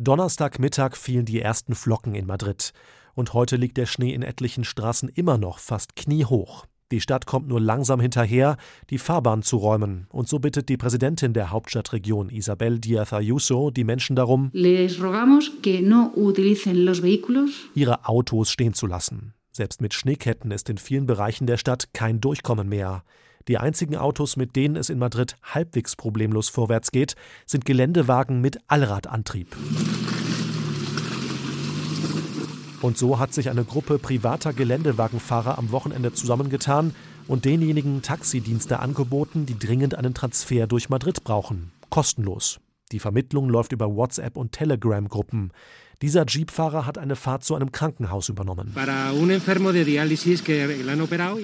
Donnerstagmittag fielen die ersten Flocken in Madrid. Und heute liegt der Schnee in etlichen Straßen immer noch fast kniehoch. Die Stadt kommt nur langsam hinterher, die Fahrbahn zu räumen. Und so bittet die Präsidentin der Hauptstadtregion, Isabel Díaz Ayuso, die Menschen darum, no ihre Autos stehen zu lassen. Selbst mit Schneeketten ist in vielen Bereichen der Stadt kein Durchkommen mehr. Die einzigen Autos, mit denen es in Madrid halbwegs problemlos vorwärts geht, sind Geländewagen mit Allradantrieb. Und so hat sich eine Gruppe privater Geländewagenfahrer am Wochenende zusammengetan und denjenigen Taxidienste angeboten, die dringend einen Transfer durch Madrid brauchen. Kostenlos. Die Vermittlung läuft über WhatsApp und Telegram-Gruppen. Dieser Jeepfahrer hat eine Fahrt zu einem Krankenhaus übernommen.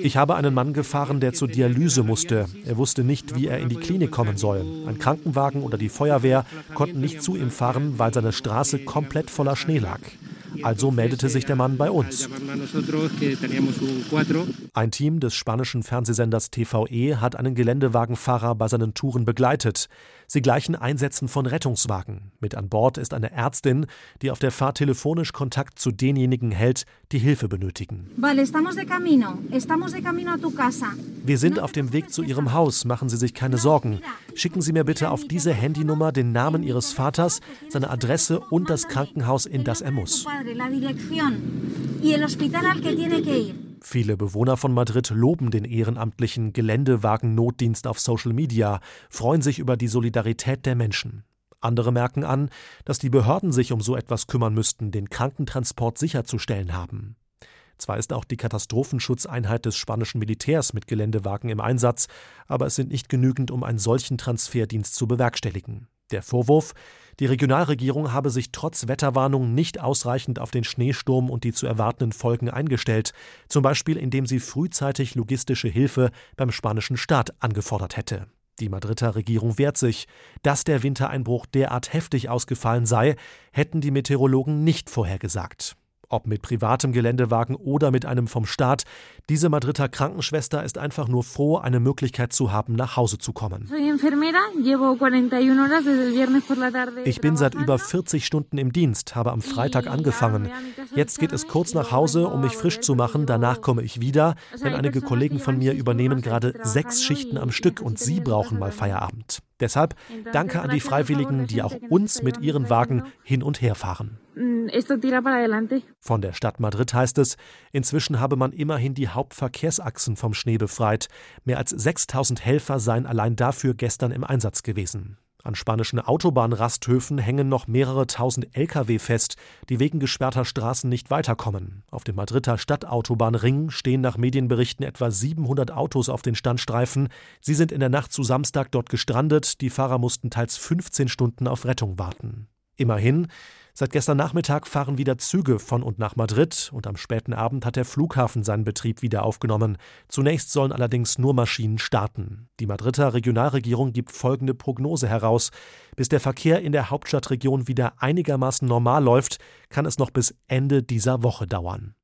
Ich habe einen Mann gefahren, der zur Dialyse musste. Er wusste nicht, wie er in die Klinik kommen soll. Ein Krankenwagen oder die Feuerwehr konnten nicht zu ihm fahren, weil seine Straße komplett voller Schnee lag. Also meldete sich der Mann bei uns. Ein Team des spanischen Fernsehsenders TVE hat einen Geländewagenfahrer bei seinen Touren begleitet. Sie gleichen Einsätzen von Rettungswagen. Mit an Bord ist eine Ärztin, die auf der Fahrt telefonisch Kontakt zu denjenigen hält, die Hilfe benötigen. Wir sind auf dem Weg zu Ihrem Haus, machen Sie sich keine Sorgen. Schicken Sie mir bitte auf diese Handynummer den Namen Ihres Vaters, seine Adresse und das Krankenhaus, in das er muss. Viele Bewohner von Madrid loben den ehrenamtlichen Geländewagen-Notdienst auf Social Media, freuen sich über die Solidarität der Menschen. Andere merken an, dass die Behörden sich um so etwas kümmern müssten, den Krankentransport sicherzustellen haben. Zwar ist auch die Katastrophenschutzeinheit des spanischen Militärs mit Geländewagen im Einsatz, aber es sind nicht genügend, um einen solchen Transferdienst zu bewerkstelligen. Der Vorwurf, die Regionalregierung habe sich trotz Wetterwarnung nicht ausreichend auf den Schneesturm und die zu erwartenden Folgen eingestellt, zum Beispiel indem sie frühzeitig logistische Hilfe beim spanischen Staat angefordert hätte. Die Madrider Regierung wehrt sich. Dass der Wintereinbruch derart heftig ausgefallen sei, hätten die Meteorologen nicht vorhergesagt. Ob mit privatem Geländewagen oder mit einem vom Staat, diese Madrider Krankenschwester ist einfach nur froh, eine Möglichkeit zu haben, nach Hause zu kommen. Ich bin seit über 40 Stunden im Dienst, habe am Freitag angefangen. Jetzt geht es kurz nach Hause, um mich frisch zu machen. Danach komme ich wieder, denn einige Kollegen von mir übernehmen gerade sechs Schichten am Stück und sie brauchen mal Feierabend. Deshalb danke an die Freiwilligen, die auch uns mit ihren Wagen hin und her fahren. Mm, Von der Stadt Madrid heißt es, inzwischen habe man immerhin die Hauptverkehrsachsen vom Schnee befreit. Mehr als 6000 Helfer seien allein dafür gestern im Einsatz gewesen. An spanischen Autobahnrasthöfen hängen noch mehrere tausend Lkw fest, die wegen gesperrter Straßen nicht weiterkommen. Auf dem Madrider Stadtautobahnring stehen nach Medienberichten etwa 700 Autos auf den Standstreifen. Sie sind in der Nacht zu Samstag dort gestrandet. Die Fahrer mussten teils 15 Stunden auf Rettung warten. Immerhin, Seit gestern Nachmittag fahren wieder Züge von und nach Madrid und am späten Abend hat der Flughafen seinen Betrieb wieder aufgenommen. Zunächst sollen allerdings nur Maschinen starten. Die Madrider Regionalregierung gibt folgende Prognose heraus. Bis der Verkehr in der Hauptstadtregion wieder einigermaßen normal läuft, kann es noch bis Ende dieser Woche dauern.